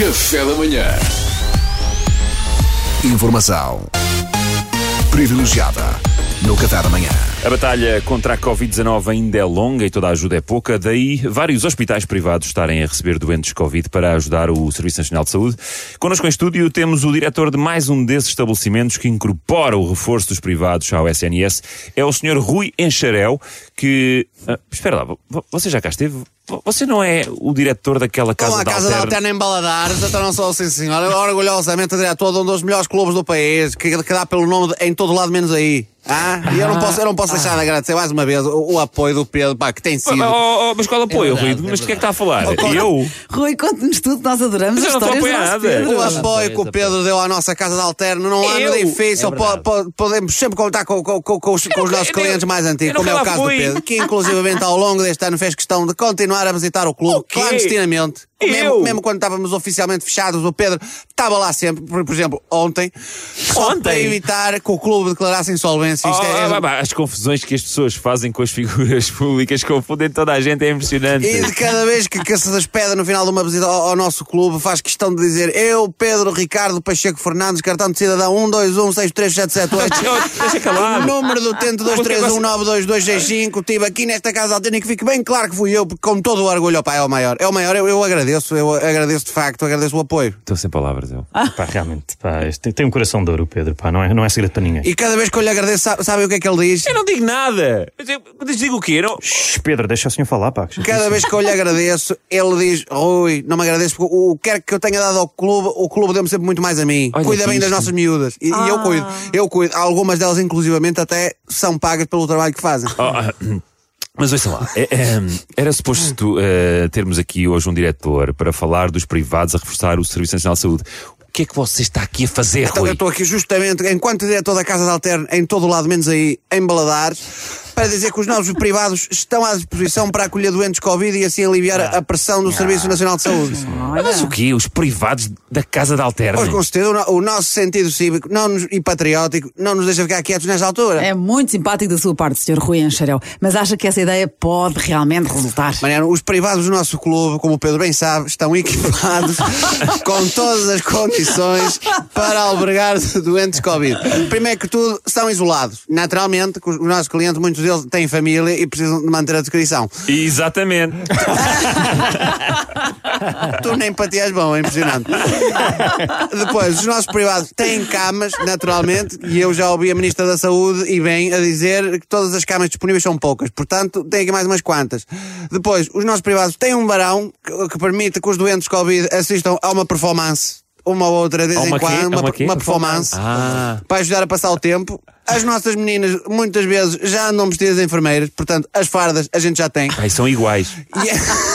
Café da manhã. Informação privilegiada no Café da Manhã. A batalha contra a Covid-19 ainda é longa e toda a ajuda é pouca, daí vários hospitais privados estarem a receber doentes Covid para ajudar o Serviço Nacional de Saúde. Connosco em estúdio temos o diretor de mais um desses estabelecimentos que incorpora o reforço dos privados ao SNS. É o Sr. Rui Enxarel, que... Ah, espera lá, vo- você já cá esteve? Vo- Você não é o diretor daquela casa Casa, da a Casa da Alterna? Em Baladares, então não sou sim senhora, orgulhosamente diretor de um dos melhores clubes do país, que, que dá pelo nome de- em todo lado menos aí. Ah, e eu não posso, eu não posso deixar de agradecer mais uma vez o, o apoio do Pedro, pá, que tem sido. Oh, oh, mas qual apoio, verdade, Rui? é Mas do que é que está a falar? Oh, Eu? Rui, conte-nos tudo, nós adoramos Mas as eu não estou a histórias apoiar do nosso nada. Pedro. O apoio que o Pedro deu à nossa Casa da Alterna num ano Eu? difícil, po- po- podemos sempre contar com, com- com- com os, com os nossos eu- clientes mais eu antigos, como é o caso do. Pedro, que inclusivamente ao longo deste ano fez questão de continuar a visitar o clube quê? clandestinamente. Eu? Mesmo, mesmo quando estávamos oficialmente fechados, o Pedro estava lá sempre, por, por exemplo, ontem, Ontem? para evitar que o clube declarasse insolvência. É- Oh, ah, bah, as confusões que as pessoas fazem com as figuras públicas confundem toda a gente, é impressionante. E de cada vez que, que se despede no final de uma visita ao, ao nosso clube, faz questão de dizer eu, Pedro Ricardo Pacheco Fernandes, cartão de cidadão 1216378. Deixa calado. Número do utente 231922265. Estive aqui nesta casa e que fique bem claro que fui eu, porque com todo o orgulho, pá, é o maior. É o maior, eu, eu agradeço, eu agradeço de facto, agradeço o apoio. Estou sem palavras, eu. Pá, realmente, pá, tem, tem um coração de ouro, Pedro, pá, não é, não é segredo para ninguém. E cada vez que eu lhe agradeço, sabe, sabe o que é que ele diz? Eu não digo nada. Mas eu- digo o quê? Não... Shhh, Pedro, deixa o senhor falar, pá. que Cada vez que eu lhe agradeço, ele diz: Rui, não me agradeço porque o que quer que eu tenha dado ao clube, o clube deu-me sempre muito mais a mim. Olha Cuida bem das isto. nossas miúdas. E, e eu cuido, eu cuido. Algumas delas, inclusivamente, até são pagas pelo trabalho que fazem. Oh, ah, Mas ouçam lá, é, é, era suposto eh, termos aqui hoje um diretor para falar dos privados a reforçar o Serviço Nacional de Saúde. O que é que você está aqui a fazer, Então eu Rui? estou aqui justamente, enquanto diretor da Casa de Alterno, em todo o lado, menos aí, em Baladares, para dizer que os novos privados estão à disposição para acolher doentes Covid e assim aliviar a pressão do Serviço Nacional de Saúde. Mas o quê? Os privados da Casa da Alterna? Pois, com certeza, o, no- o nosso sentido cívico não nos- e patriótico não nos deixa ficar quietos nesta altura. É muito simpático da sua parte, Sr. Rui Enxarel, mas acha que essa ideia pode realmente resultar? Mariano, os privados do nosso clube, como o Pedro bem sabe, estão equipados com todas as condições para albergar doentes Covid. Primeiro que tudo, estão isolados. Naturalmente, os nossos clientes, muitos deles têm família e precisam de manter a descrição. Exatamente. Tu nem és bom, é impressionante. Depois, os nossos privados têm camas, naturalmente, e eu já ouvi a Ministra da Saúde e bem a dizer que todas as camas disponíveis são poucas, portanto, tem aqui mais umas quantas. Depois, os nossos privados têm um varão que, que permite que os doentes Covid assistam a uma performance. Uma ou outra, de vez em uma quê? quando, A uma, uma quê? uma performance Ah. para ajudar a passar o tempo. As nossas meninas, muitas vezes, já andam vestidas de enfermeiras, portanto, as fardas a gente já tem. Ai, são iguais.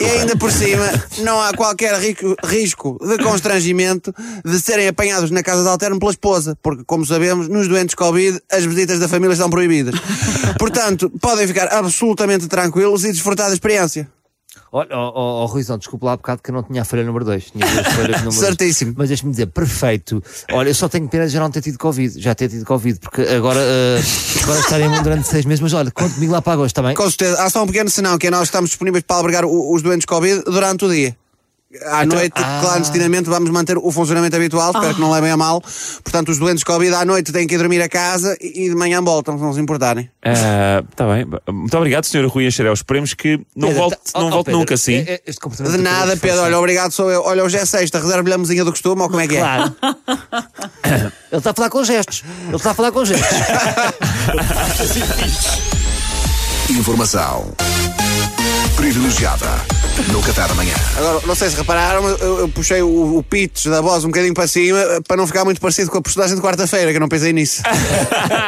E, e ainda por cima, não há qualquer rico- risco de constrangimento de serem apanhados na casa de alterno pela esposa, porque, como sabemos, nos doentes Covid, as visitas da família estão proibidas. Portanto, podem ficar absolutamente tranquilos e desfrutar da experiência. Olha, ó oh, oh, Ruizão, desculpa lá há bocado que eu não tinha a folha número 2. Tinha duas folhas número dois. Certíssimo. Mas deixa-me dizer, perfeito. Olha, eu só tenho pena de já não ter tido Covid. Já ter tido Covid, porque agora, eh, agora estarei imundo durante seis meses. Mas olha, conte comigo lá para agosto, bem? Com certeza, há só um pequeno senão, que é nós estamos disponíveis para albergar os doentes Covid durante o dia. À noite, ah. clandestinamente, vamos manter o funcionamento habitual, espero que não levem a mal. Portanto, os doentes Covid à noite têm que ir dormir a casa e, e de manhã voltam, se não se importarem. Está bem. Muito obrigado, Sr. Rui Enxarel. Esperemos que não Pedro, volte, tá- não oh, oh, volte Pedro, nunca assim. é- é- De nada, Pedro, Olha, obrigado, sou eu. Olha, hoje é sexta, reserva-lhe a mesinha do costume, ou como é que é? Claro. Ele está a falar com gestos. Ele está a falar com gestos. Informação privilegiada no Café da Manhã. Agora, não sei se repararam, mas eu, eu puxei o, o pitch da voz um bocadinho para cima eh, para não ficar muito parecido com a personagem de quarta-feira, que eu não pensei nisso.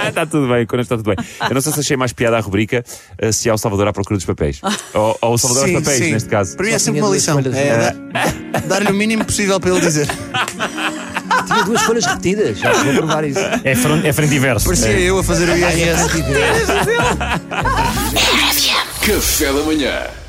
está tudo bem, quando está tudo bem. Eu não sei se achei mais piada a rubrica eh, se há o Salvador à procura dos papéis. ou, ou o Salvador aos papéis, neste caso. Para mim é sempre uma lição. É, dar- Dar-lhe o mínimo possível para ele dizer. Tinha duas folhas repetidas. Já vou provar isso. É, front, é frente e verso. Parecia eu a fazer o IRS. Repetidas. Café da manhã.